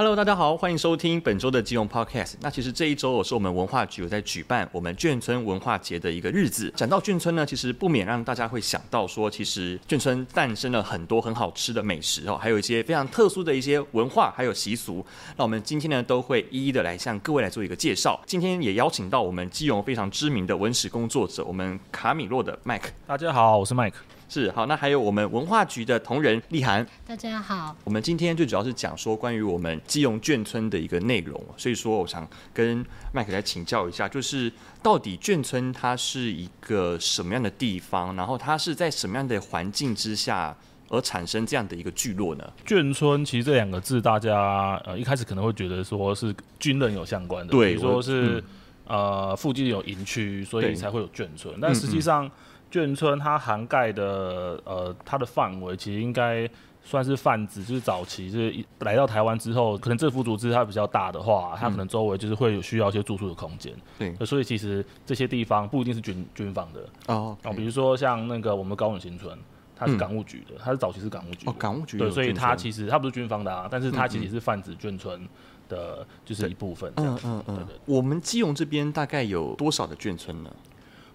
Hello，大家好，欢迎收听本周的基隆 Podcast。那其实这一周是我们文化局有在举办我们眷村文化节的一个日子。讲到眷村呢，其实不免让大家会想到说，其实眷村诞生了很多很好吃的美食哦，还有一些非常特殊的一些文化还有习俗。那我们今天呢，都会一一的来向各位来做一个介绍。今天也邀请到我们基隆非常知名的文史工作者，我们卡米洛的 Mike。大家好，我是 Mike。是好，那还有我们文化局的同仁立涵。大家好，我们今天最主要是讲说关于我们基隆眷村的一个内容，所以说我想跟麦克来请教一下，就是到底眷村它是一个什么样的地方，然后它是在什么样的环境之下而产生这样的一个聚落呢？眷村其实这两个字，大家呃一开始可能会觉得说是军人有相关的，对，比如说是、嗯、呃附近有营区，所以才会有眷村，但实际上。嗯嗯眷村它涵盖的呃，它的范围其实应该算是泛指，就是早期就是一来到台湾之后，可能政府组织它比较大的话，它可能周围就是会有需要一些住宿的空间。对、嗯，所以其实这些地方不一定是军军方的哦。比如说像那个我们高永新村，它是港务局的，它是早期是港务局的。哦，港务局。对，所以它其实它不是军方的啊，但是它其实也是泛指眷村的，就是一部分。嗯嗯嗯。我们基隆这边大概有多少的眷村呢？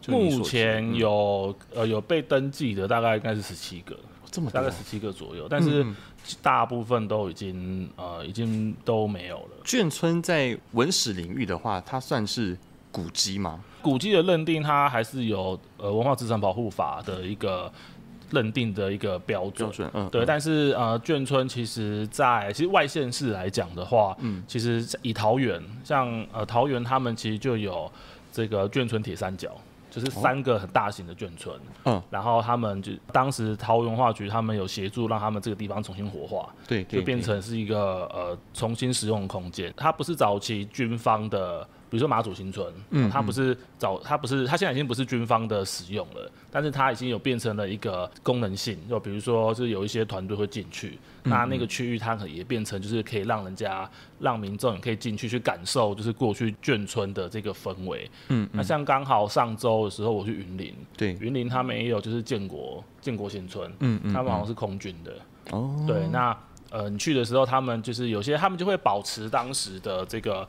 目前有呃有被登记的大概应该是十七个，这么大概十七个左右，但是大部分都已经呃已经都没有了。眷村在文史领域的话，它算是古迹吗？古迹的认定，它还是有呃文化资产保护法的一个认定的一个标准。标准，嗯，对。但是呃眷村其实在其实外县市来讲的话，嗯，其实以桃园像呃桃园他们其实就有这个眷村铁三角。就是三个很大型的眷村，嗯，然后他们就当时桃文化局他们有协助让他们这个地方重新活化，对，就变成是一个呃重新使用的空间。它不是早期军方的。比如说马祖新村，嗯，它不是早，它不是，它现在已经不是军方的使用了，但是它已经有变成了一个功能性，就比如说，就是有一些团队会进去，那那个区域它可也变成就是可以让人家让民众也可以进去去感受，就是过去眷村的这个氛围，嗯，那像刚好上周的时候我去云林，对，云林他们也有就是建国建国新村，嗯嗯，他们好像是空军的，哦，对，那呃你去的时候，他们就是有些他们就会保持当时的这个。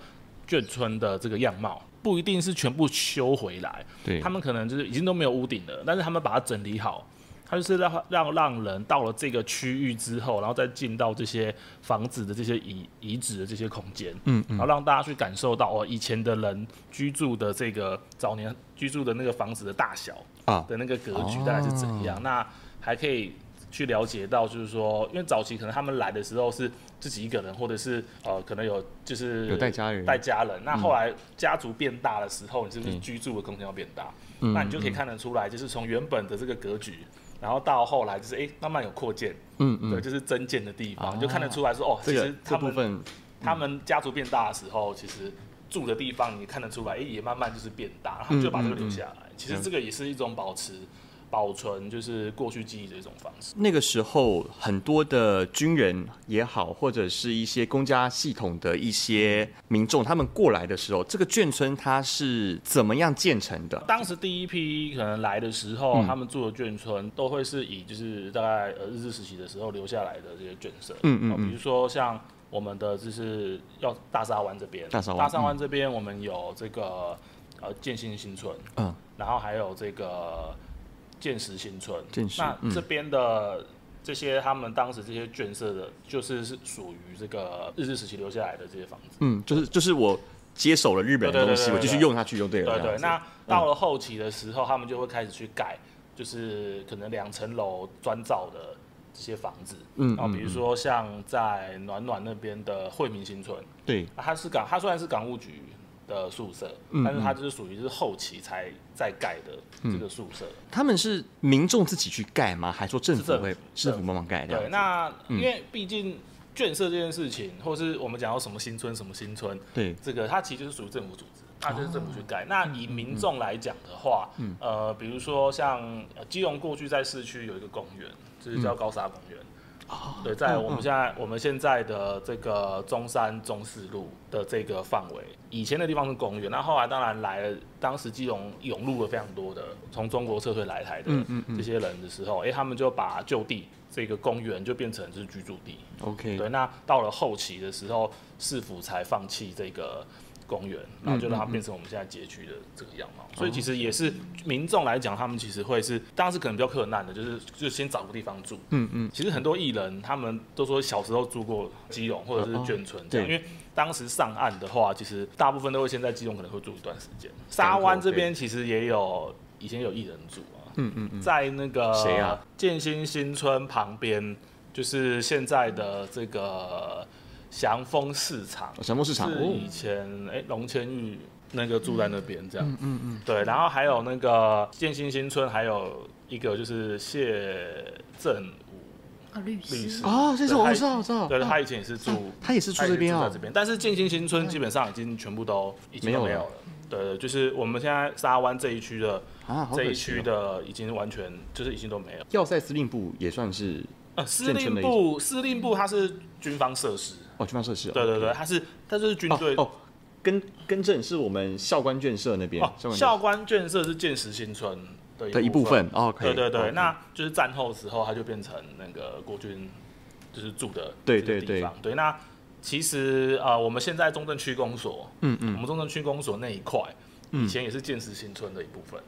眷村的这个样貌不一定是全部修回来，对，他们可能就是已经都没有屋顶了，但是他们把它整理好，他就是让让让人到了这个区域之后，然后再进到这些房子的这些遗遗址的这些空间，嗯，嗯，然后让大家去感受到哦，以前的人居住的这个早年居住的那个房子的大小啊的那个格局大概是怎样，啊，那还可以。去了解到，就是说，因为早期可能他们来的时候是自己一个人，或者是呃，可能有就是有带家人，带家人。那后来家族变大的时候，你是不是居住的空间要变大？嗯，那你就可以看得出来，就是从原本的这个格局，然后到后来就是哎、欸，慢慢有扩建，嗯嗯，对，就是增建的地方，你就看得出来说哦，其实他们、这个、他们家族变大的时候，其实住的地方你看得出来，哎、欸，也慢慢就是变大，然后就把这个留下来。其实这个也是一种保持。保存就是过去记忆的一种方式。那个时候，很多的军人也好，或者是一些公家系统的一些民众，他们过来的时候，这个眷村它是怎么样建成的？当时第一批可能来的时候，嗯、他们住的眷村都会是以就是大概呃日治时期的时候留下来的这些眷舍。嗯嗯，嗯。比如说像我们的就是要大沙湾这边，大沙湾这边我们有这个呃建新新村，嗯，然后还有这个。建石新村，那这边的这些他们当时这些眷舍的，就是是属于这个日治时期留下来的这些房子。嗯，就是就是我接手了日本的东西，我继续用下去就对了。对对，那到了后期的时候，他们就会开始去改，就是可能两层楼砖造的这些房子。嗯，然后比如说像在暖暖那边的惠民新村，对，它是港，它虽然是港务局的宿舍，但是它就是属于是后期才在盖的这个宿舍。嗯。他们是民众自己去盖吗？还说政府会政府帮忙盖？对，那因为毕竟眷舍这件事情，或是我们讲到什么新村什么新村，对，这个它其实就是属于政府组织，那就是政府去盖。哦。那以民众来讲的话，嗯，呃，比如说像基隆过去在市区有一个公园，就是叫高沙公园。哦，对，在我们现在、嗯、我们现在的这个中山中四路的这个范围，以前的地方是公园，那后来当然来了，当时基隆涌入了非常多的从中国撤退来台的这些人的时候，哎、他们就把就地这个公园就变成是居住地。OK，对，那到了后期的时候，市府才放弃这个。公园，然后就让它变成我们现在街区的这个样貌，嗯嗯嗯，所以其实也是民众来讲，他们其实会是当时可能比较困难的，就是就先找个地方住。嗯嗯。其实很多艺人他们都说小时候住过基隆或者是眷村这样，因为当时上岸的话，其实大部分都会先在基隆可能会住一段时间。沙湾这边其实也有以前有艺人住啊。嗯嗯嗯。在那个谁啊？建新新村旁边，就是现在的这个。祥丰市场，祥丰市场。是以前哎龙千玉那个住在那边这样，嗯嗯嗯，对，然后还有那个建新新村，还有一个就是谢振武。律师。哦，这是我知道我知道，对，他以前也是住，他也是住这边啊，这边，但是建新新村基本上已经全部都已经没有了，对，就是我们现在沙湾这一区的这一区的已经完全就是已经都没有。要塞司令部也算是呃司令部，司令部它是军方设施。哦，军方设施。对对对，它是，它就是军队。哦，跟跟正是我们校官眷舍那边。哦，校官眷舍是建实新村的一部分。哦，对对对，那就是战后时候，它就变成那个国军就是住的对对对对。那其实啊，我们现在中正区公所，嗯嗯，我们中正区公所那一块，以前也是建实新村的一部分。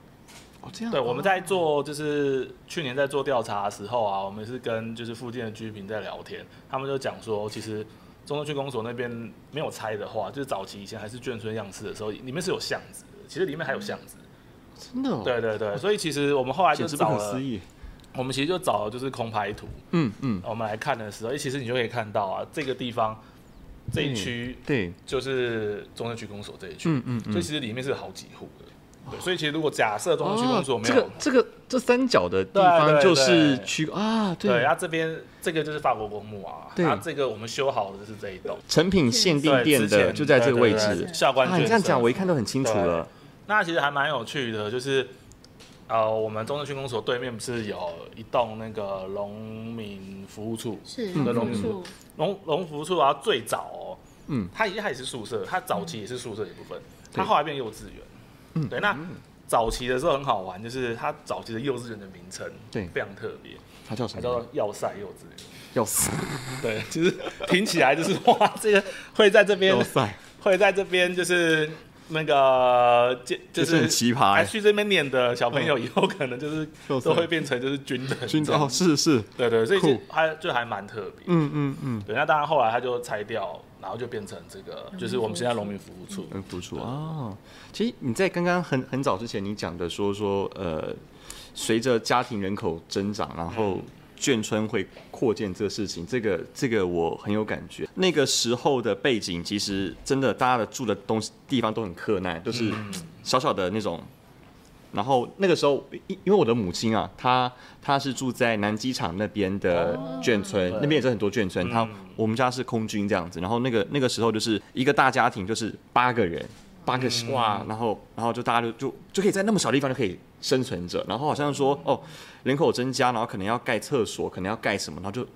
哦，这样。对，我们在做就是去年在做调查的时候啊，我们是跟就是附近的居民在聊天，他们就讲说，其实。中正区公所那边没有拆的话，就是早期以前还是眷村样式的时候，里面是有巷子的，其实里面还有巷子。真的？对对对，所以其实我们后来就找了，我们其实就找了就是空拍图，嗯嗯，我们来看的时候，其实你就可以看到啊，这个地方这一区，对，就是中正区公所这一区，嗯嗯，所以其实里面是有好几户的。对，所以其实如果假设中央区公所没有、哦、这个、这个、这三角的地方就是区啊，对，然后这边这个就是法国公墓啊，对，然后这个我们修好的就是这一栋。成品限定店的就在这个位置。校官，你这样讲我一看都很清楚了。那其实还蛮有趣的，就是呃，我们中正区公所对面不是有一栋那个农民服务处，是。农民处，农农服务处啊，最早哦，嗯，它它也是宿舍，它早期也是宿舍一部分，它后来变幼稚园。嗯，对，那早期的时候很好玩，就是它早期的幼稚园的名称，对，非常特别，它叫什么？它叫要塞幼稚园。要塞，对，其实听起来就是哇，这个会在这边，会在这边，就是那个，就就是很奇葩，还去这边念的小朋友，以后可能就是都会变成就是军人，军人。哦，是是，对对，所以就还就还蛮特别，嗯嗯嗯，对，那当然后来他就拆掉。然后就变成这个，就是我们现在农民服务处。农民服务处啊，其实你在刚刚很很早之前，你讲的说说，呃，随着家庭人口增长，然后眷村会扩建这个事情，这个这个我很有感觉。那个时候的背景，其实真的大家的住的东西地方都很克难，都是小小的那种。然后那个时候，因因为我的母亲啊，她她是住在南机场那边的眷村，哦、那边也是很多眷村。她、嗯、我们家是空军这样子。然后那个那个时候就是一个大家庭，就是八个人，八个哇，然后然后就大家就就就可以在那么小地方就可以生存着。然后好像说哦，人口增加，然后可能要盖厕所，可能要盖什么，然后就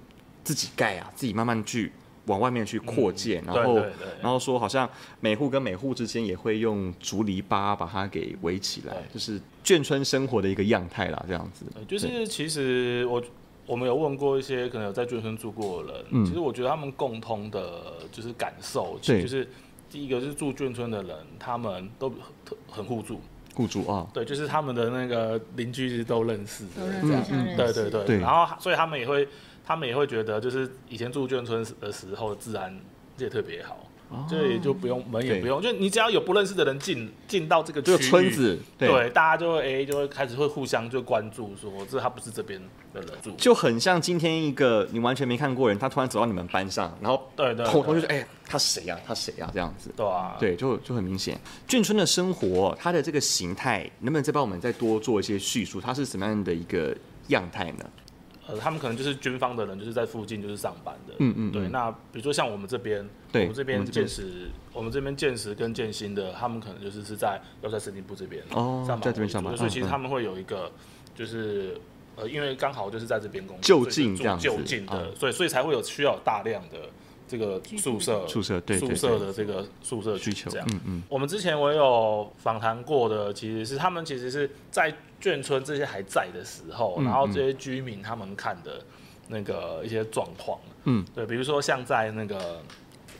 自己盖啊，自己慢慢去。往外面去扩建，然后然后说好像每户跟每户之间也会用竹篱笆把它给围起来，就是眷村生活的一个样态啦，这样子。就是其实我我们有问过一些可能有在眷村住过的人，嗯，其实我觉得他们共通的就是感受，就是第一个是住眷村的人，他们都很很互助，互助啊，对，就是他们的那个邻居都认识，都认识，对对。对，然后所以他们也会。他们也会觉得，就是以前住眷村的时候，自然也特别好，就、哦、也就不用门也不用，就你只要有不认识的人进进到这个村子，对，对大家就会哎、欸，就会开始会互相就关注说，说这他不是这边的人住，就很像今天一个你完全没看过人，他突然走到你们班上，然后对对，同同学说，哎、欸，他谁呀？他谁呀？这样子，对啊，对，就就很明显。眷村的生活，它的这个形态，能不能再帮我们再多做一些叙述？它是什么样的一个样态呢？呃，他们可能就是军方的人，就是在附近就是上班的。嗯嗯。对，那比如说像我们这边，我们这边建识，我们这边建识跟建新的，他们可能就是是在要在司令部这边哦，上班在这边上班。所以其实他们会有一个就是呃，因为刚好就是在这边工作，就近这样，就近的，嗯、所以所以才会有需要有大量的这个宿舍宿舍对宿舍的这个宿舍需求这样。嗯嗯。我们之前我有访谈过的，其实是他们其实是在眷村这些还在的时候，然后这些居民他们看的那个一些状况。嗯，对，比如说像在那个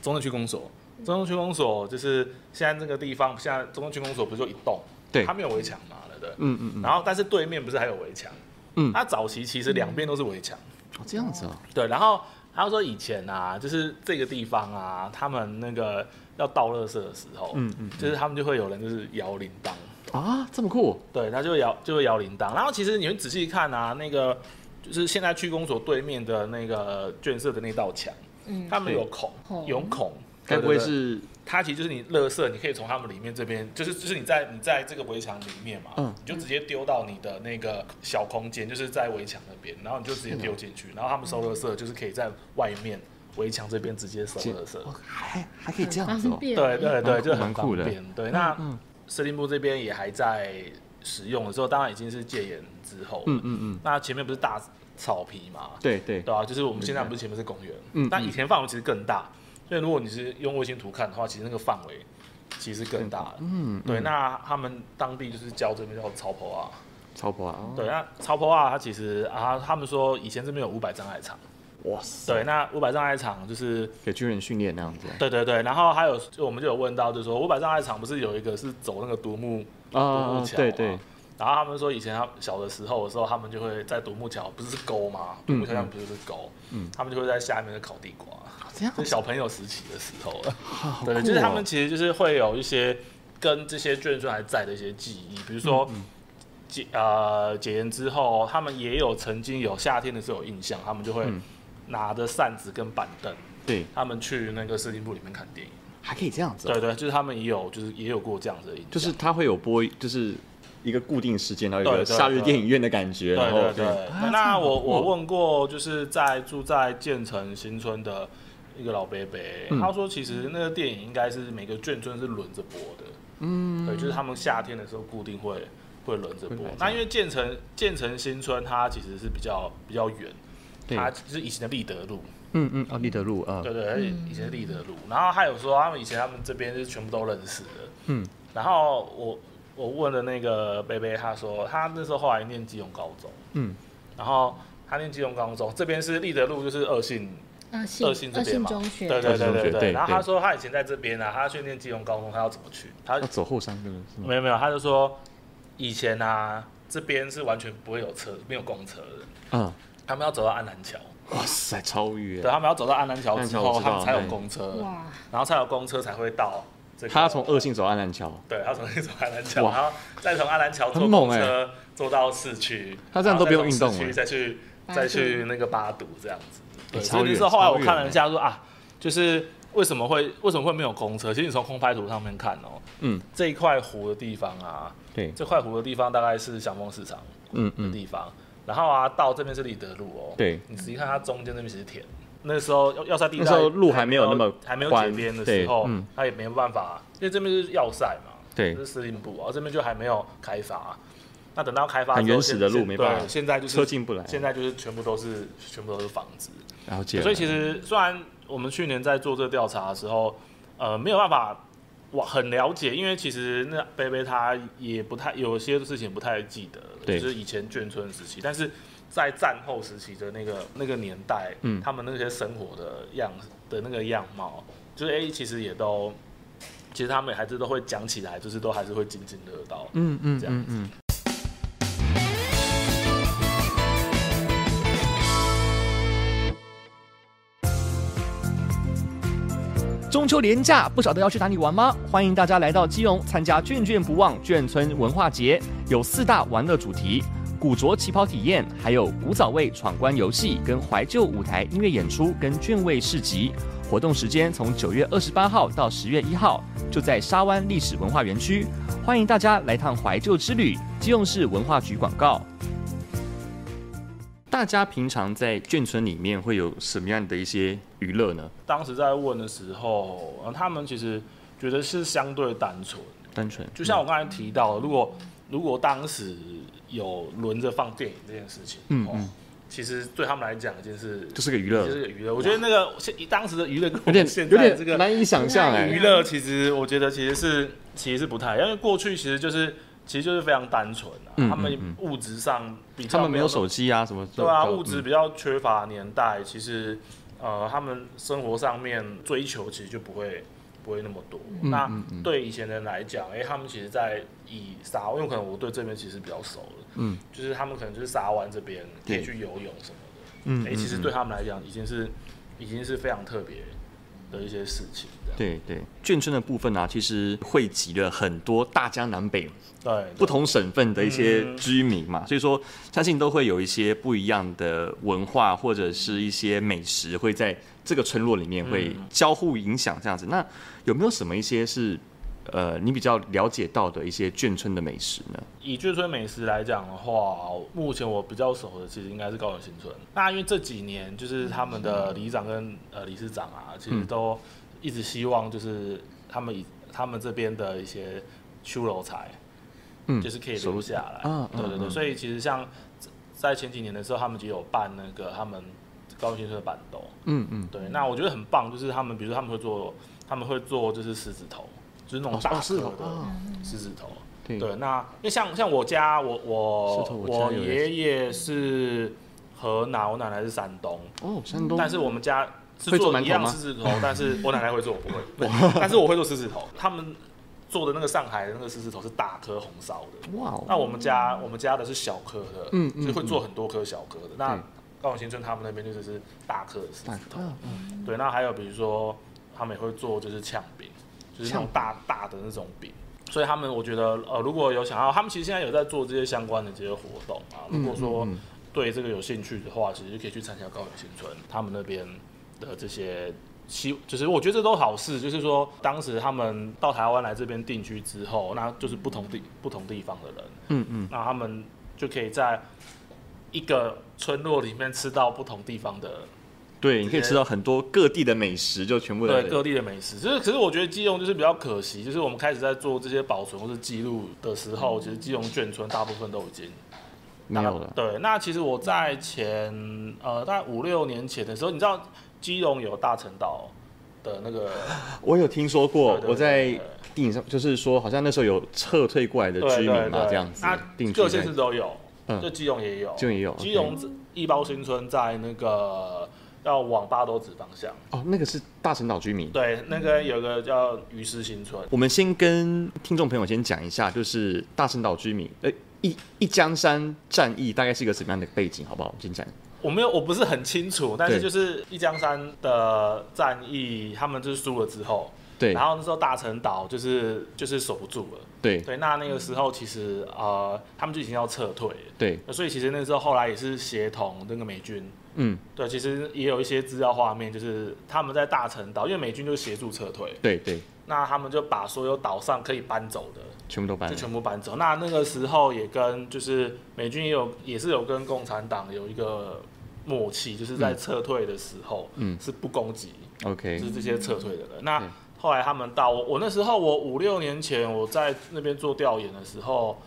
中正区公所，中正区公所就是现在这个地方，现在中正区公所不是就一栋，对，它没有围墙嘛，对？嗯嗯嗯。然后但是对面不是还有围墙？嗯，它早期其实两边都是围墙。哦，这样子啊。对，然后他说以前啊，就是这个地方啊，他们那个要倒垃圾的时候，嗯嗯，就是他们就会有人就是摇铃铛啊，这么酷？对，他就会摇就会摇铃铛。然后其实你们仔细看啊，那个。就是现在区公所对面的那个眷舍的那道墙，嗯，他们有孔，有孔，该不会是它？其实就是你垃圾，你可以从他们里面这边，就是就是你在你在这个围墙里面嘛，嗯，你就直接丢到你的那个小空间，就是在围墙那边，然后你就直接丢进去，然后他们收垃圾就是可以在外面围墙这边直接收垃圾，还还可以这样子，对对对，就很方便。对，那司令部这边也还在。使用的时候，当然已经是戒严之后。嗯嗯嗯。那前面不是大草皮嘛？对对对啊，就是我们现在不是前面是公园。嗯。但以前范围其实更大，所以如果你是用卫星图看的话，其实那个范围其实更大了。嗯。对，那他们当地就是叫这边叫草坡啊。草坡啊。对，那草坡啊，它其实啊，他们说以前这边有五百障碍场。哇塞。对，那五百障碍场就是给军人训练那样子。对对对，然后还有就我们就有问到，就是说五百障碍场不是有一个是走那个独木。独木桥，对对，然后他们说以前他小的时候的时候，他们就会在独木桥，不是沟吗？独木桥上不是沟，嗯，他们就会在下面烤地瓜，这样，是小朋友时期的时候了，对，就是他们其实就是会有一些跟这些眷村还在的一些记忆，比如说解呃解严之后，他们也有曾经有夏天的时候有印象，他们就会拿着扇子跟板凳，对，他们去那个司令部里面看电影。还可以这样子，对对，就是他们也有，就是也有过这样子的，就是他会有播，就是一个固定时间，然后有一个夏日电影院的感觉。对对对。那 我我问过，就是在住在建成新村的一个老伯伯，他说其实那个电影应该是每个眷村是轮着播的。嗯，对，就是他们夏天的时候固定会会轮着播。那因为建成建成新村它其实是比较比较远，它就是以前的立德路。嗯嗯，哦，立德路啊，对对，以前是立德路，然后还有说他们以前他们这边是全部都认识的，嗯，然后我我问了那个贝贝，他说他那时候后来念基隆高中，嗯，然后他念基隆高中，这边是立德路，就是二信，二信这边嘛，对对对对对，然后他说他以前在这边啊，他去念基隆高中，他要怎么去？他要走后山是吗？没有没有，他就说以前啊这边是完全不会有车，没有公车的，嗯，他们要走到安南桥。哇塞，超远！对，他们要走到安南桥之后，他们才有公车，哇，然后才有公车才会到这个。他要从二信走安南桥，对，他从二信走安南桥，然后再从安南桥坐公车坐到市区，他这样都不用运动，再去再去那个八堵这样子。对，所以那时候后来我看了一下，说啊，就是为什么会为什么会没有公车？其实你从空拍图上面看哦，嗯，这一块湖的地方啊，对，这块湖的地方大概是祥丰市场，嗯嗯，的地方。然后啊，到这边是立德路哦。对，你仔细看它中间那边其实田。那时候要要塞地带，那时候路还没有那么还没有解边的时候，它也没有办法，因为这边是要塞嘛。对，是司令部啊，这边就还没有开发。那等到开发，很原始的路没办法，现在就是车进不来。现在就是全部都是全部都是房子。了解。所以其实虽然我们去年在做这个调查的时候，呃，没有办法。我很了解，因为其实那贝贝他也不太有些事情不太记得，对。就是以前眷村时期，但是在战后时期的那个那个年代，嗯，他们那些生活的样的那个样貌，就是哎，其实也都，其实他们还是都会讲起来，就是都还是会津津乐道，嗯嗯，这样子。嗯嗯中秋连假，不晓得要去哪里玩吗？欢迎大家来到基隆参加“眷眷不忘眷村文化节”，有四大玩乐主题：古着旗袍体验，还有古早味闯关游戏，跟怀旧舞台音乐演出，跟眷味市集。活动时间从九月二十八号到十月一号，就在沙湾历史文化园区，欢迎大家来趟怀旧之旅。基隆市文化局广告。大家平常在眷村里面会有什么样的一些娱乐呢？当时在问的时候，他们其实觉得是相对单纯，单纯。就像我刚才提到的，如果如果当时有轮着放电影这件事情，嗯嗯。其实对他们来讲，一件事就是个娱乐，就是个娱乐。我觉得那个现当时的娱乐跟有点现在这个难以想象哎。娱乐其实我觉得其实是其实是不太，因为过去其实就是其实就是非常单纯啊。他们物质上比他们没有手机啊什么。对啊，物质比较缺乏年代，其实呃他们生活上面追求其实就不会不会那么多。那对以前人来讲，哎，他们其实在以沙，因为可能我对这边其实比较熟了。嗯，就是他们可能就是沙湾这边可以去游泳什么的，嗯，哎、欸，其实对他们来讲已经是已经是非常特别的一些事情。对对，眷村的部分呢、啊，其实汇集了很多大江南北对不同省份的一些居民嘛，所以说相信都会有一些不一样的文化或者是一些美食会在这个村落里面会交互影响这样子。那有没有什么一些是？呃，你比较了解到的一些眷村的美食呢？以眷村美食来讲的话，目前我比较熟的其实应该是高永新村。那因为这几年就是他们的里长跟呃理事长啊，其实都一直希望就是他们以他们这边的一些秋楼菜，嗯，就是可以留下来。嗯，对对对。所以其实像在前几年的时候，他们就有办那个他们高永新村的板豆。嗯嗯。对，那我觉得很棒，就是他们比如说他们会做他们会做就是狮子头。就是那种大颗的狮子头，对，那因为像像我家，我我我爷爷是河南，我奶奶是山东，哦，山东，但是我们家是做一样狮子头，但是我奶奶会做，我不会，但是我会做狮子头。他们做的那个上海的那个狮子头是大颗红烧的，哇，那我们家我们家的是小颗的，嗯，所以会做很多颗小颗的。那高永新村他们那边就是是大颗的狮子头，对，那还有比如说他们也会做就是呛饼。就是那种大大的那种饼，所以他们我觉得呃，如果有想要，他们其实现在有在做这些相关的这些活动啊。如果说对这个有兴趣的话，其实可以去参加高永新村他们那边的这些，其就是我觉得这都好事。就是说，当时他们到台湾来这边定居之后，那就是不同地不同地方的人，嗯嗯，那他们就可以在一个村落里面吃到不同地方的。对，你可以吃到很多各地的美食，就全部对各地的美食。就是，可是我觉得基隆就是比较可惜，就是我们开始在做这些保存或是记录的时候，其实基隆眷村大部分都已经没有了。对，那其实我在前呃大概五六年前的时候，你知道基隆有大陈岛的那个，我有听说过，我在电影上就是说，好像那时候有撤退过来的居民嘛，这样子。那各县市都有，嗯就基隆也有，基隆也有。基隆义包新村在那个。要往八斗子方向哦，那个是大陈岛居民。对，那个有个叫鱼师新村。我们先跟听众朋友先讲一下，就是大陈岛居民，呃，一一江山战役大概是一个什么样的背景，好不好？我们先讲。我没有，我不是很清楚，但是就是一江山的战役，他们就是输了之后，对，然后那时候大陈岛就是就是守不住了，对对，那那个时候其实呃，他们就已经要撤退了，对，所以其实那时候后来也是协同那个美军。嗯，对，其实也有一些资料画面，就是他们在大陈岛，因为美军就协助撤退，对对，那他们就把所有岛上可以搬走的全部都搬，就全部搬走。那那个时候也跟就是美军也有也是有跟共产党有一个默契，就是在撤退的时候，嗯，是不攻击，OK，就是这些撤退的人。嗯、那后来他们到我我那时候我五六年前我在那边做调研的时候，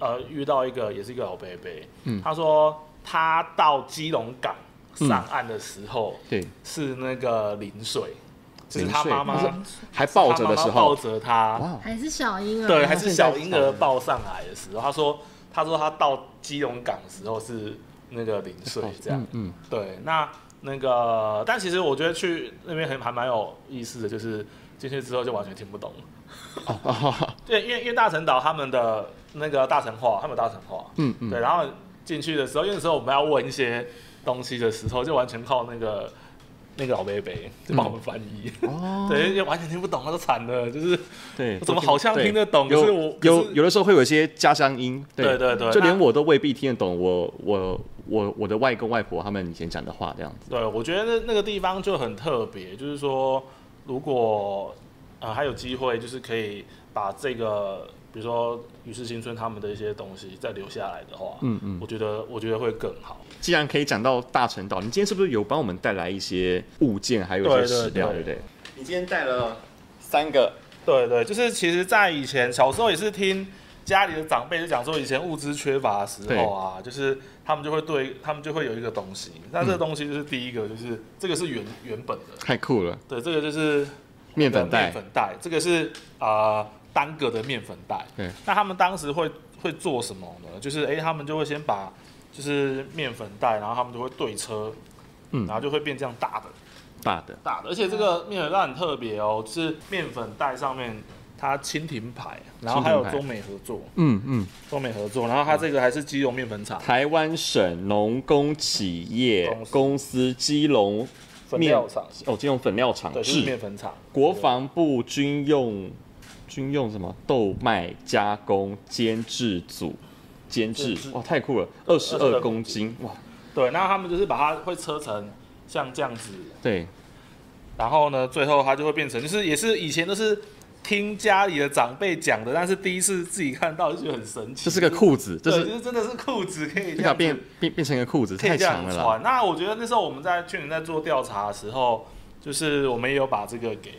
呃，遇到一个也是一个老伯伯，嗯，他说。他到基隆港上岸的时候，对，是那个零岁，就是他妈妈还抱着的时候，抱着他，还是小婴儿，对，还是小婴儿抱上来的时候，他说，他说他到基隆港的时候是那个零岁这样，嗯，对，那那个，但其实我觉得去那边还还蛮有意思的，就是进去之后就完全听不懂了，对，因为因为大陈岛他们的那个大陈话，他们大陈话，嗯嗯，对，然后。进去的时候，因为那时候我们要问一些东西的时候，就完全靠那个那个老伯伯就帮我们翻译。哦，对，就完全听不懂，他都惨了，就是对，怎么好像听得懂？可是我有有的时候会有一些家乡音，对对对，就连我都未必听得懂。我我我我的外公外婆他们以前讲的话这样子。对，我觉得那那个地方就很特别，就是说，如果呃还有机会，就是可以把这个。比如说鱼市新村他们的一些东西再留下来的话，嗯嗯，我觉得我觉得会更好。既然可以讲到大陈岛，你今天是不是有帮我们带来一些物件，还有一些史料，对不对？你今天带了三个，对，对对，就是其实，在以前小时候也是听家里的长辈就讲说，以前物资缺乏的时候啊，就是他们就会对他们就会有一个东西，那这个东西就是第一个，就是这个是原原本的，太酷了。对，这个就是面粉袋，面粉袋，这个是啊、呃、单个的面粉袋。对，那他们当时会会做什么呢？就是哎、欸，他们就会先把就是面粉袋，然后他们就会对车，嗯，然后就会变这样大的，大的，大的，而且这个面粉袋很特别哦，就是面粉袋上面。它蜻蜓牌，然后还有中美合作，嗯嗯，中美合作，然后它这个还是基隆面粉厂，台湾省农工企业公司基隆粉料厂，哦，金融粉料厂，对，是。面粉厂，国防部军用军用什么豆麦加工监制组监制，哇，太酷了，二十二公斤，哇，对，那他们就是把它会车成像这样子，对，然后呢，最后它就会变成，就是也是以前都是。听家里的长辈讲的，但是第一次自己看到就觉得很神奇。这是个裤子，这是就是真的是裤子，可以这样变变变成一个裤子，太强了啦。那我觉得那时候我们在去年在做调查的时候，就是我们也有把这个给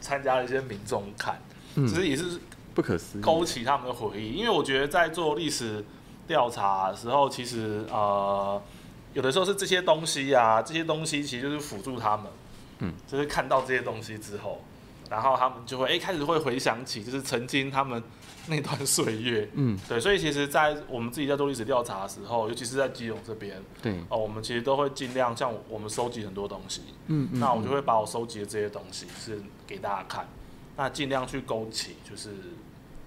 参加的一些民众看，其实也是不可思议，勾起他们的回忆。因为我觉得在做历史调查的时候，其实呃有的时候是这些东西啊，这些东西其实就是辅助他们，嗯，就是看到这些东西之后。然后他们就会哎，开始会回想起，就是曾经他们那段岁月，嗯，对，所以其实，在我们自己在做历史调查的时候，尤其是在基隆这边，对，哦，我们其实都会尽量像我们收集很多东西，嗯，那我就会把我收集的这些东西是给大家看，那尽量去勾起就是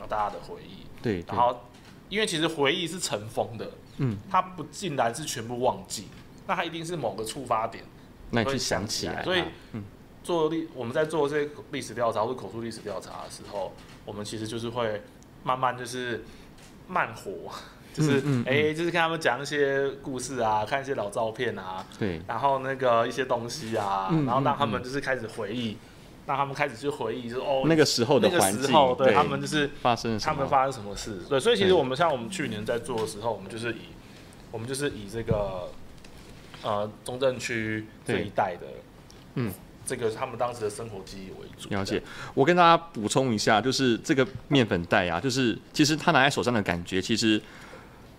大家的回忆，对，然后因为其实回忆是尘封的，嗯，它不尽然是全部忘记，那它一定是某个触发点，那你去想起来，所以，嗯。做历我们在做这些历史调查或者口述历史调查的时候，我们其实就是会慢慢就是慢活，就是哎、嗯嗯嗯欸，就是跟他们讲一些故事啊，看一些老照片啊，对，然后那个一些东西啊，然后让他们就是开始回忆，让他们开始去回忆，就是哦，那个时候的环境，对，对他们就是发生他们发生什么事，对，所以其实我们像我们去年在做的时候，我们就是以我们就是以这个呃中正区这一带的，嗯。这个是他们当时的生活记忆为主。了解，我跟大家补充一下，就是这个面粉袋啊，就是其实它拿在手上的感觉，其实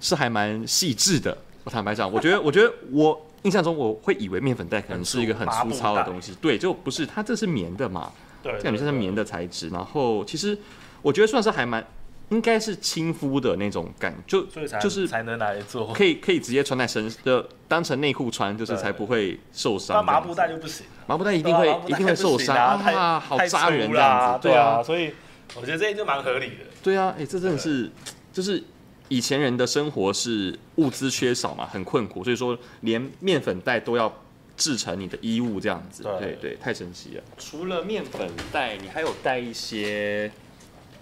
是还蛮细致的。我坦白讲，我觉得，我觉得我印象中我会以为面粉袋可能是一个很粗糙的东西，对，就不是，它这是棉的嘛，对，感觉像是棉的材质。然后其实我觉得算是还蛮。应该是亲肤的那种感，就就是才能来做，可以可以直接穿在身，就当成内裤穿，就是才不会受伤。那麻布袋就不行，麻布袋一定会一定会受伤啊，好扎人这样子，对啊，所以我觉得这就蛮合理的。对啊，哎，这真的是，就是以前人的生活是物资缺少嘛，很困苦，所以说连面粉袋都要制成你的衣物这样子，对对，太神奇了。除了面粉袋，你还有带一些。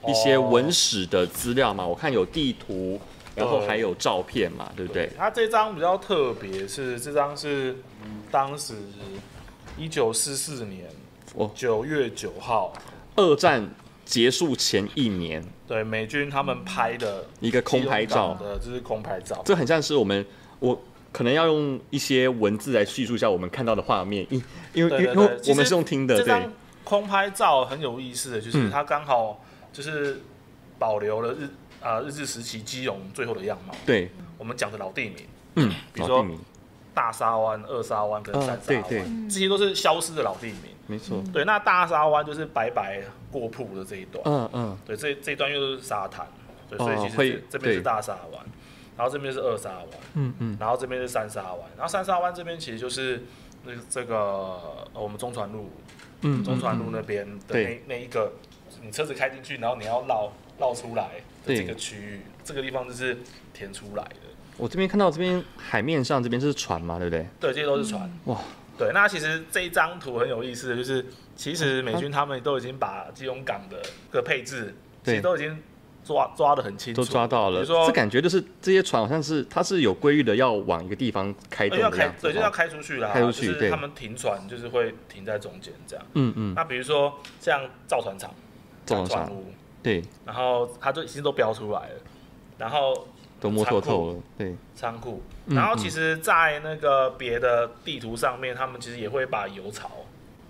一些文史的资料嘛，我看有地图，然后还有照片嘛，对不对？它这张比较特别，是这张是当时一九四四年九月九号，二战结束前一年，对美军他们拍的一个空拍照的，这是空拍照，这很像是我们我可能要用一些文字来叙述一下我们看到的画面，因因为因为我们是用听的，对。这张空拍照很有意思的就是它刚好。就是保留了日啊日治时期基隆最后的样貌。对，我们讲的老地名，嗯，比如说大沙湾、二沙湾跟三沙湾，这些都是消失的老地名。没错。对，那大沙湾就是白白过曝的这一段。嗯嗯。对，这这一段又是沙滩，对，所以其实这边是大沙湾，然后这边是二沙湾，嗯嗯，然后这边是三沙湾，然后三沙湾这边其实就是那这个我们中船路，嗯，中船路那边的那那一个。你车子开进去，然后你要绕绕出来的这个区域，这个地方就是填出来的。我这边看到这边海面上这边是船嘛，对不对？对，这些都是船。嗯、哇，对，那其实这一张图很有意思的就是，其实美军他们都已经把基隆港的个配置，其实都已经抓抓的很清楚，都抓到了。这感觉就是这些船好像是它是有规律的要往一个地方开动，要开，对，就要开出去啦。开出去，就是他们停船就是会停在中间这样。嗯嗯。那比如说像造船厂。船坞，对，然后它就已经都标出来了，然后都摸透透了，对，仓库，然后其实，在那个别的地图上面，他们其实也会把油槽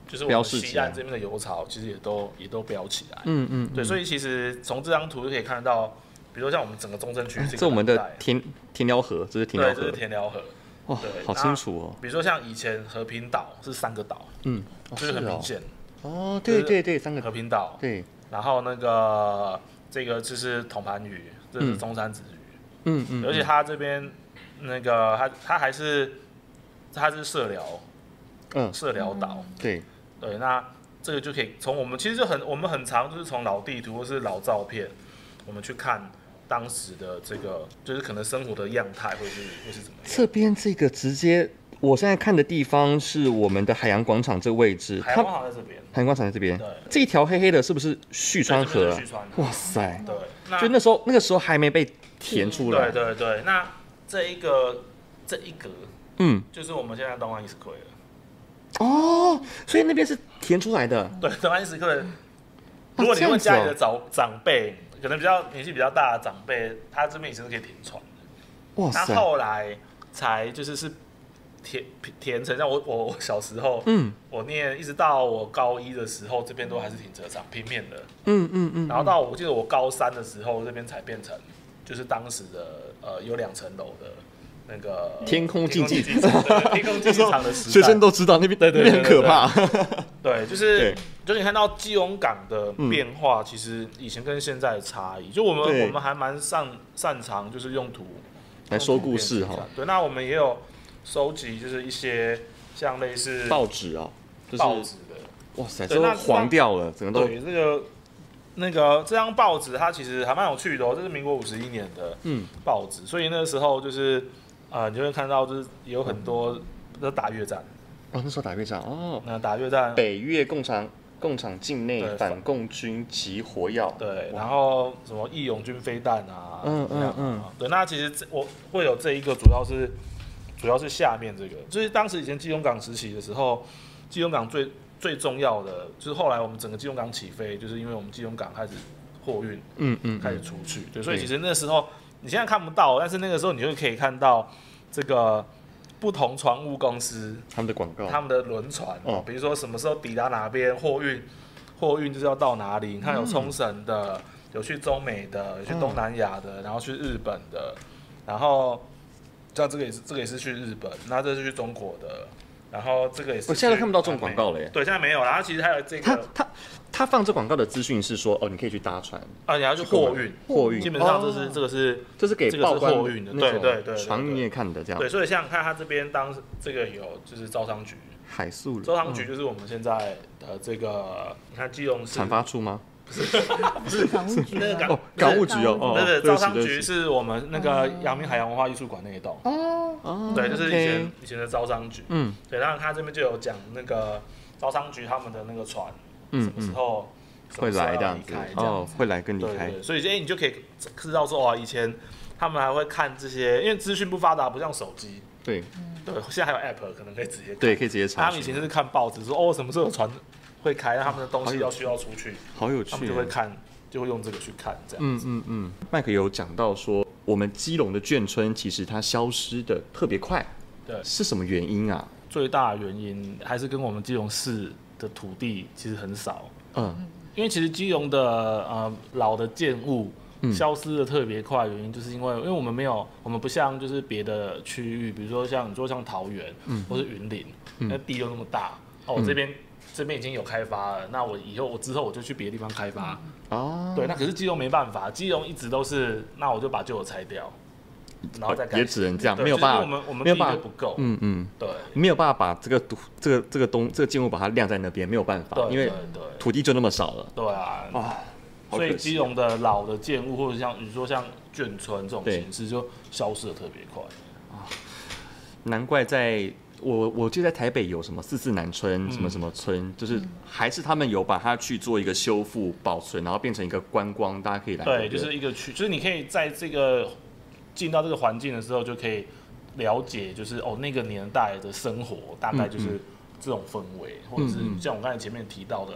就是我们西岸这边的油槽，其实也都也都标起来。嗯嗯，对，所以其实从这张图就可以看到，比如说像我们整个中正区，这是我们的田田寮河，这是田寮河，这是田寮河。哇，好清楚哦。比如说像以前和平岛是三个岛，嗯，就是很明显。哦，对对对，三个和平岛。对。然后那个这个就是铜盘鱼，这是中山子鱼。嗯嗯。而且它这边那个它它还是它是社寮，嗯，社寮岛。对。对，那这个就可以从我们其实就很我们很常就是从老地图或是老照片，我们去看当时的这个就是可能生活的样态，或是或是怎么样。这边这个直接，我现在看的地方是我们的海洋广场这个位置。海洋广场在这边。海洋广场在这边。对。这一条黑黑的，是不是旭川河？旭川河。哇塞。对。就那时候那个时候还没被填出来。对对对。那这一个这一格，嗯，就是我们现在东岸 East Quay 了。哦，所以那边是填出来的。对，东岸 East Quay。如果你问家里的长长辈，可能比较年纪比较大的长辈，他这边以前是可以停船的。哇塞！那后来才就是是填填成像我我小时候，嗯，我念一直到我高一的时候，这边都还是停车场，平面的。嗯嗯嗯。然后到我记得我高三的时候，这边才变成就是当时的呃有两层楼的。那个天空竞技场 天空竞技场的时学生都知道那边对对很可怕。对，就是就是你看到基隆港的变化，其实以前跟现在的差异，就我们我们还蛮擅擅长就是用图来说故事哈。对，那我们也有收集，就是一些像类似报纸啊，报纸的。哇塞，这都黄掉了，整个都。对，这个那个这张报纸它其实还蛮有趣的哦，这是民国五十一年的嗯报纸，所以那个时候就是。啊，你就会看到，就是有很多都打越战。哦，那时候打越战哦。那打越战，北越共产共产境内反共军集火药。对，然后什么义勇军飞弹啊，嗯嗯嗯，对，那其实我会有这一个，主要是主要是下面这个，就是当时以前基隆港时期的时候，基隆港最最重要的，就是后来我们整个基隆港起飞，就是因为我们基隆港开始货运，嗯嗯，开始出去，对，所以其实那时候。你现在看不到，但是那个时候你就可以看到这个不同船务公司他们的广告，他们的轮船哦，比如说什么时候抵达哪边货运，货运就是要到哪里。你看有冲绳的，有去中美的，有去东南亚的，然后去日本的，然后像这个也是这个也是去日本，那这是去中国的。然后这个也是，我现在看不到这种广告了耶。对，现在没有。然后其实还有这个，他他他放这广告的资讯是说，哦，你可以去搭船啊，你要去货运，货运。基本上这是这个是这是给报关货运的，对对对，船运业看的这样。对，所以像看他这边当这个有就是招商局，海速，招商局就是我们现在的这个，你看基隆是产发处吗？不是，港务局，那个港港务局哦，对对，招商局是我们那个阳明海洋文化艺术馆那一栋哦，对，就是以前以前的招商局，嗯，对，然后他这边就有讲那个招商局他们的那个船，嗯，什么时候会来这样子，会来跟你开，所以哎，你就可以知道说，哇，以前他们还会看这些，因为资讯不发达，不像手机，对，对，现在还有 app 可能可以直接，对，可以直接查，他们以前就是看报纸说，哦，什么时候有船。会开，他们的东西要需要出去，好有趣，他们就会看，就会用这个去看，这样子。嗯嗯嗯。麦克有讲到说，我们基隆的眷村其实它消失的特别快，对，是什么原因啊？最大的原因还是跟我们基隆市的土地其实很少，嗯，因为其实基隆的呃老的建物消失的特别快，原因就是因为因为我们没有，我们不像就是别的区域，比如说像你说像桃园，嗯，或是云林，那地又那么大，哦，我这边。这边已经有开发了，那我以后我之后我就去别的地方开发。哦，对，那可是基隆没办法，基隆一直都是，那我就把旧的拆掉，然后再改。也只能这样，没有办法，我们我们没有办法不够。嗯嗯，对，没有办法把这个土这个这个东这个建物把它晾在那边，没有办法，因为土地就那么少了。对啊，啊，所以基隆的老的建物或者像你说像眷村这种形式就消失的特别快啊，难怪在。我我记得在台北有什么四四南村，什么什么村，嗯、就是还是他们有把它去做一个修复保存，然后变成一个观光，大家可以来。对，就是一个区，就是你可以在这个进到这个环境的时候，就可以了解，就是哦那个年代的生活大概就是这种氛围，嗯嗯、或者是像我刚才前面提到的，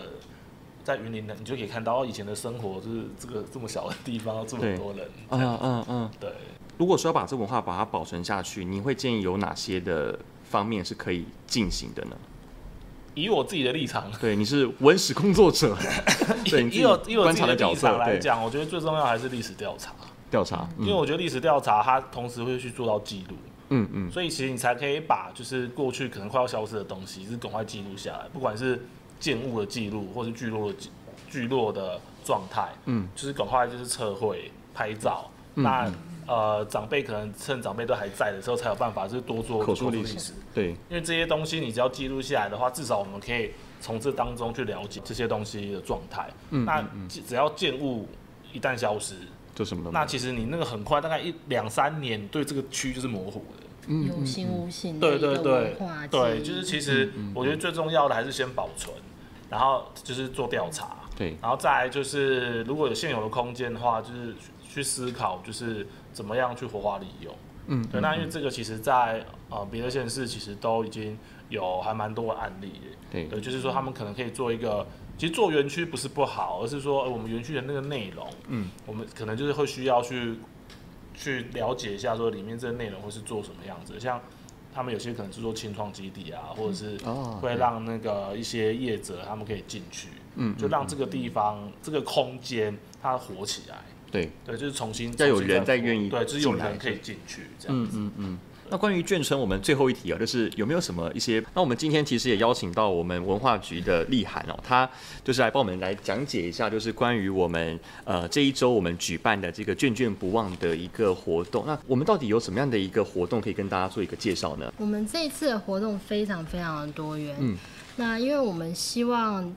在云林的，你就可以看到以前的生活，就是这个这么小的地方，这么多人。嗯嗯嗯，对。如果说要把这文化把它保存下去，你会建议有哪些的？方面是可以进行的呢？以我自己的立场，对，你是文史工作者，对，以我以我观察的立场来讲，我觉得最重要还是历史调查。调查，因为我觉得历史调查它同时会去做到记录，嗯嗯，所以其实你才可以把就是过去可能快要消失的东西，是赶快记录下来，不管是建物的记录，或是聚落的聚落的状态，嗯，就是赶快就是测绘拍照，嗯、那呃长辈可能趁长辈都还在的时候，才有办法就是多做口述历史，对，因为这些东西你只要记录下来的话，至少我们可以从这当中去了解这些东西的状态，嗯，那只要建物一旦消失。就什么？那其实你那个很快，大概一两三年，对这个区就是模糊的，嗯，有形无形的。对对对，对，就是其实我觉得最重要的还是先保存，然后就是做调查，对，然后再来就是如果有现有的空间的话，就是去思考就是怎么样去活化利用，嗯，对。那因为这个其实在呃别的县市其实都已经有还蛮多的案例，对，对，就是说他们可能可以做一个。其实做园区不是不好，而是说我们园区的那个内容，嗯，我们可能就是会需要去去了解一下，说里面这个内容会是做什么样子。像他们有些可能是做清创基地啊，或者是会让那个一些业者他们可以进去，嗯，就让这个地方这个空间它活起来。对对，就是重新要有人在愿意，对，就是有人可以进去这样子。嗯嗯嗯。那关于眷村，我们最后一题啊，就是有没有什么一些？那我们今天其实也邀请到我们文化局的立涵哦，他就是来帮我们来讲解一下，就是关于我们呃这一周我们举办的这个眷眷不忘的一个活动。那我们到底有什么样的一个活动可以跟大家做一个介绍呢？我们这一次的活动非常非常的多元。嗯，那因为我们希望。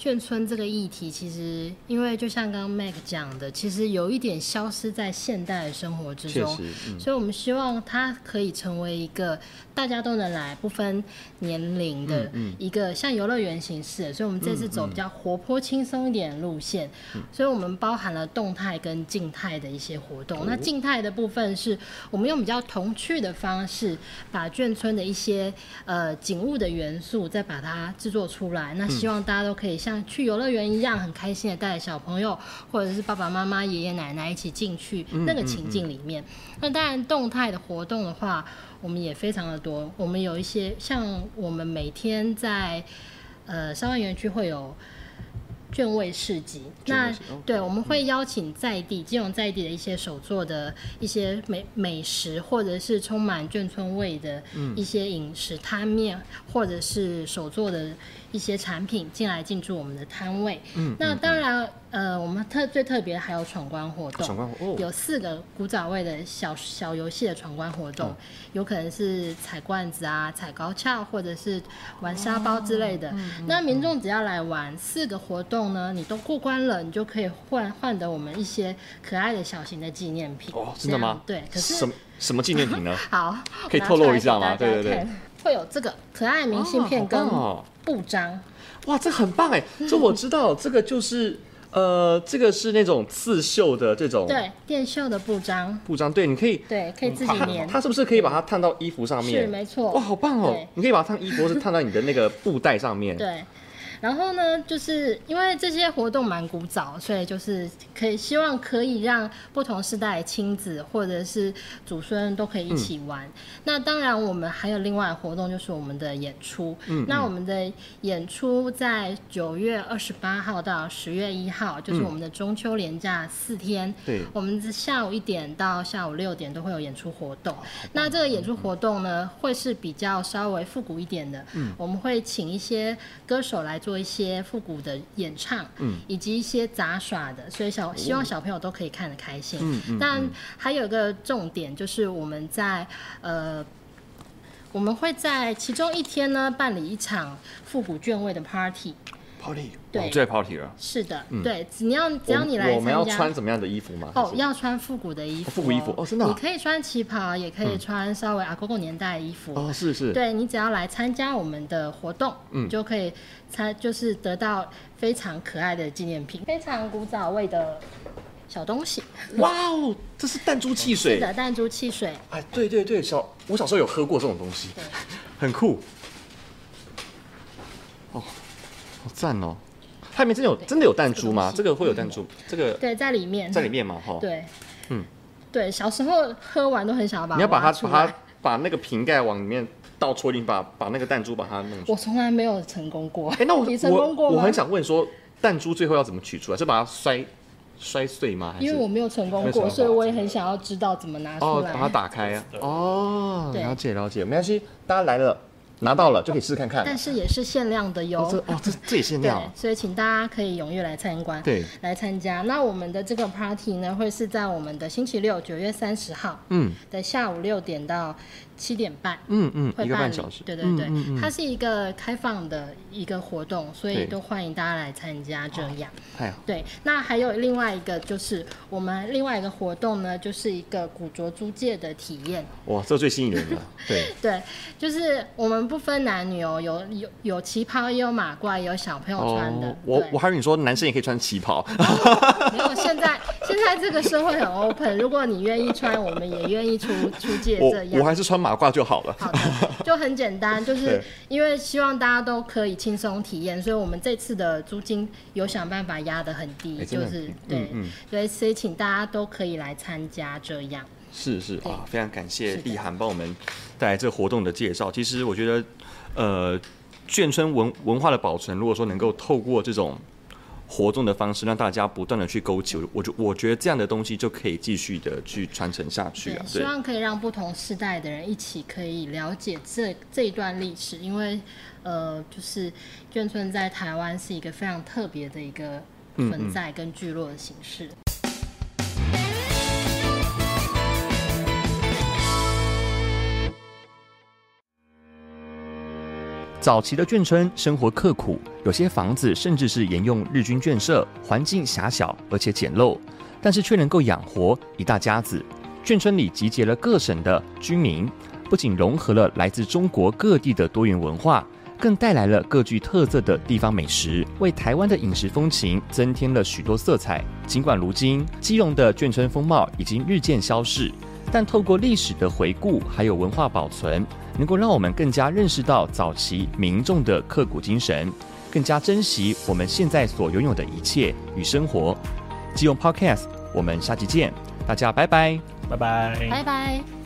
眷村这个议题，其实因为就像刚刚 Mac 讲的，其实有一点消失在现代的生活之中，嗯、所以我们希望它可以成为一个大家都能来，不分年龄的一个像游乐园形式。所以，我们这次走比较活泼、轻松一点的路线，所以我们包含了动态跟静态的一些活动。那静态的部分是我们用比较童趣的方式，把眷村的一些呃景物的元素再把它制作出来。那希望大家都可以像像去游乐园一样很开心的带着小朋友，或者是爸爸妈妈、爷爷奶奶一起进去那个情境里面。那当然动态的活动的话，我们也非常的多。我们有一些像我们每天在呃沙湾园区会有。眷味市集，那对，我们会邀请在地、金融在地的一些手作的一些美美食，或者是充满眷村味的一些饮食摊面，或者是手作的一些产品进来进驻我们的摊位。嗯，那当然。呃，我们特最特别还有闯关活动，闯关活动，有四个古早味的小小游戏的闯关活动，有可能是踩罐子啊、踩高跷，或者是玩沙包之类的。那民众只要来玩四个活动呢，你都过关了，你就可以换换得我们一些可爱的小型的纪念品。哦，真的吗？对，可是什么什么纪念品呢？好，可以透露一下吗？对对对，会有这个可爱明信片跟布章。哇，这很棒哎！这我知道，这个就是。呃，这个是那种刺绣的这种，对，电绣的布章，布章，对，你可以，对，可以自己粘。它是不是可以把它烫到衣服上面？是，没错。哇，好棒哦！你可以把它烫衣服，是烫到你的那个布袋上面。对。然后呢，就是因为这些活动蛮古早，所以就是可以希望可以让不同世代的亲子或者是祖孙都可以一起玩。嗯、那当然，我们还有另外活动，就是我们的演出。嗯，那我们的演出在九月二十八号到十月一号，就是我们的中秋连假四天。对、嗯，我们下午一点到下午六点都会有演出活动。那这个演出活动呢，会是比较稍微复古一点的。嗯，我们会请一些歌手来做。做一些复古的演唱，嗯，以及一些杂耍的，所以小希望小朋友都可以看得开心。嗯嗯。但还有一个重点就是我们在呃，我们会在其中一天呢办理一场复古卷位的 party。Party，对，最爱 party 了。是的，对，只要只要你来参加，我们要穿怎么样的衣服吗？哦，要穿复古的衣服。复古衣服哦，真的。你可以穿旗袍，也可以穿稍微阿公公年代的衣服。哦，是是。对，你只要来参加我们的活动，嗯，就可以参，就是得到非常可爱的纪念品，非常古早味的小东西。哇哦，这是弹珠汽水。是的，弹珠汽水。哎，对对对，小我小时候有喝过这种东西，很酷。哦。好赞哦！它里面真的有真的有弹珠吗？这个会有弹珠？这个对，在里面，在里面嘛，哈。对，嗯，对，小时候喝完都很想要把。你要把它把它把那个瓶盖往里面倒戳进把把那个弹珠把它弄出来？我从来没有成功过。哎、欸，那我 你成功过？我，我很想问说，弹珠最后要怎么取出来？是把它摔摔碎吗？因为我没有成功过，所以我也很想要知道怎么拿出来。哦，把它打开啊！哦，了解了解，没关系，大家来了。拿到了就可以试试看看，但是也是限量的哟。哦，这哦这这也限量，所以请大家可以踊跃来参观，对，来参加。那我们的这个 party 呢，会是在我们的星期六九月三十号，嗯，的下午六点到。七点半，嗯嗯，一个半小时，对对对，嗯嗯嗯，它是一个开放的一个活动，所以都欢迎大家来参加。这样，哦，对。那还有另外一个就是我们另外一个活动呢，就是一个古着租借的体验。哇，这最吸引人了，对对，就是我们不分男女哦，有有有旗袍，也有马褂，也有小朋友穿的。哦，我我还以为你说男生也可以穿旗袍。没有，现在现在这个社会很 open，如果你愿意穿，我们也愿意出出借这样。我，我还是穿马。挂就好了。好的，就很简单，就是因为希望大家都可以轻松体验，所以我们这次的租金有想办法压得很低，欸、就是对，嗯，对、嗯，所以请大家都可以来参加这样。是是啊，非常感谢立涵帮我们带来这个活动的介绍。其实我觉得，呃，眷村文文化的保存，如果说能够透过这种。活动的方式让大家不断的去勾起，我就我觉得这样的东西就可以继续的去传承下去啊。希望可以让不同世代的人一起可以了解这这一段历史，因为呃，就是眷村在台湾是一个非常特别的一个存在跟聚落的形式。嗯嗯早期的眷村生活刻苦，有些房子甚至是沿用日军眷舍，环境狭小而且简陋，但是却能够养活一大家子。眷村里集结了各省的居民，不仅融合了来自中国各地的多元文化，更带来了各具特色的地方美食，为台湾的饮食风情增添了许多色彩。尽管如今基隆的眷村风貌已经日渐消逝，但透过历史的回顾，还有文化保存。能够让我们更加认识到早期民众的刻苦精神，更加珍惜我们现在所拥有的一切与生活。即用 Podcast，我们下期见，大家拜拜，拜拜，拜拜。